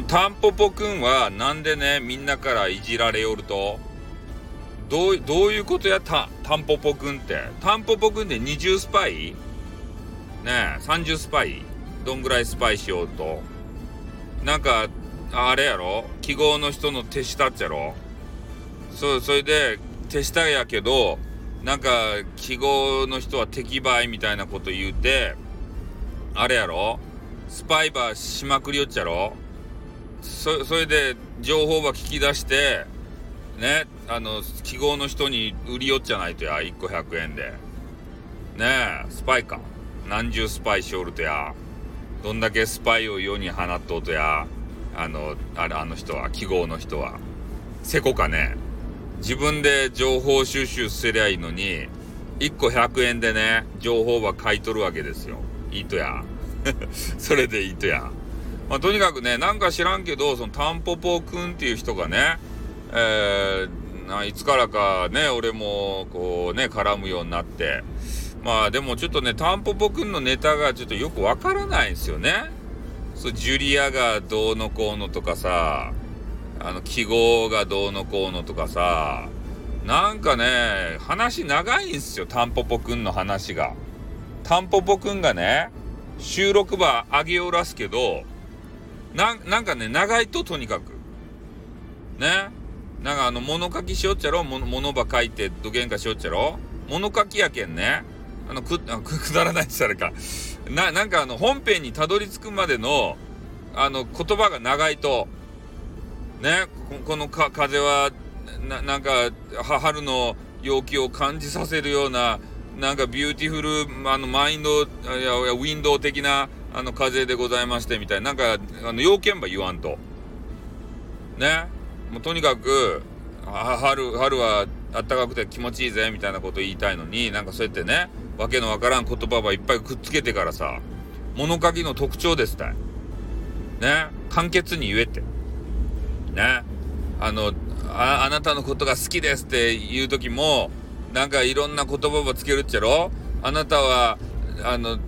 の、タンポポくんは、なんでね、みんなからいじられよると？どう、どういうことや、た、タンポポくんって。タンポポくんで20スパイ？ねえ、30スパイ？どんぐらいスパイしようと？なんか、あれやろ？記号の人の手下っちゃろ？そう、それで、手下やけど、なんか、記号の人は敵倍みたいなこと言うて、あれやろ？スパイバーしまくりよっちゃろ？そ、それで、情報ば聞き出して、ね、あの、記号の人に売りよっちゃないとや、1個100円で。ねえ、スパイか。何十スパイしおるとや。どんだけスパイを世に放っとうとや。あの、あれ、あの人は、記号の人は。せこかね。自分で情報収集すりゃいいのに、1個100円でね、情報は買い取るわけですよ。いいとや。それでいいとや。まあ、とにかくね、なんか知らんけど、そのタンポポくんっていう人がね、えー、いつからかね、俺もこうね、絡むようになって、まあでもちょっとね、タンポポくんのネタがちょっとよくわからないんですよね。そう、ジュリアがどうのこうのとかさ、あの、記号がどうのこうのとかさ、なんかね、話長いんですよ、タンポポくんの話が。タンポポくんがね、収録場上げおらすけど、な、なんかね、長いととにかく。ね？なんかあの、物書きしよっちゃろ？物、物ば書いてどげんかしよっちゃろ？物書きやけんね。あの、く、あく、だらないって言ったらか。な、なんかあの、本編にたどり着くまでの、あの、言葉が長いと、ね、このか、風は、な、なんか、春の陽気を感じさせるような、なんか beautiful、あの、 mind、いや、 wind 的な、あの、風でございまして、みたいな、なんか、あの、要件ば言わんと。ね。もうとにかく、春、春は暖かくて気持ちいいぜ、みたいなこと言いたいのに、なんかそうやってね、わけのわからん言葉ばいっぱいくっつけてからさ、物書きの特徴ですたい。ね。簡潔に言えって。ね。あの、あ、あなたのことが好きですって言う時も、なんかいろんな言葉ばつけるっちゃろ？あなたは、あの、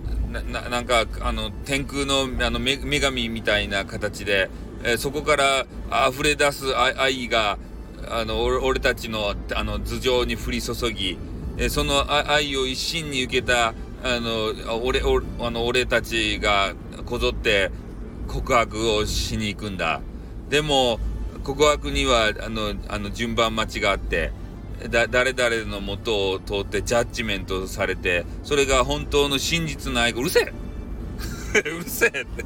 な、なんか、あの、天空の、あの、女神みたいな形で、えー、そこから溢れ出す愛が、あの、俺たちの、あの、頭上に降り注ぎ、えー、その愛を一身に受けた、あの、俺、俺、あの、俺たちがこぞって告白をしに行くんだ。でも、告白には、あの、あの、順番待ちがあって、だ、誰々のもとを通ってジャッジメントされて、それが本当の真実の愛、うるせえ うるせえって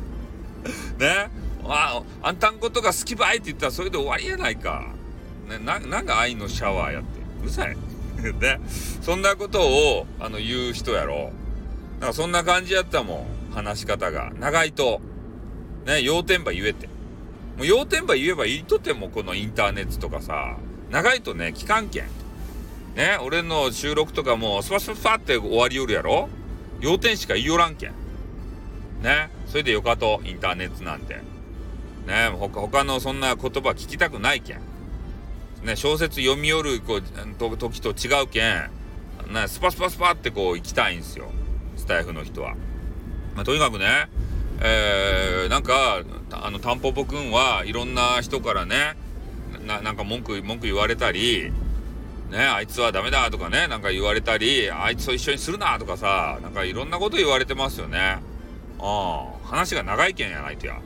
ね?あ、あんたんことが好きばいって言ったらそれで終わりやないか。ね、な、なんか愛のシャワーやって。うるさい。ね。そんなことを、あの、言う人やろ。なんかそんな感じやったもん。話し方が。長いと。ね、要点ば言えて。もう要点ば言えばいいとてもこのインターネットとかさ、長いとね、期間券。ね、俺の収録とかもスパスパスパって終わりよるやろ？要点しか言いよらんけん。ね、それでよかと、インターネットなんて。ね、他、他のそんな言葉聞きたくないけん。ね、小説読み寄るこう時と違うけん、ね、スパスパスパってこう行きたいんですよ。スタイフの人は。まあ、とにかくね、えー、なんか、あの、タンポポくんはいろんな人からね、な、なんか文句、文句言われたり、ね、あいつはダメだとかね、なんか言われたり、あいつと一緒にするなとかさ、なんかいろんなこと言われてますよね。ああ、話が長いけんやないとや。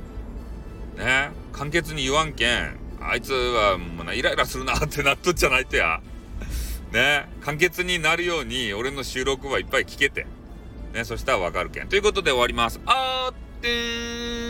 ね、簡潔に言わんけん、あいつはもう、イライラするなってなっとっちゃないとや。ね、簡潔になるように、俺の収録はいっぱい聞けて。ね、そしたらわかるけん。ということで終わります。あーってー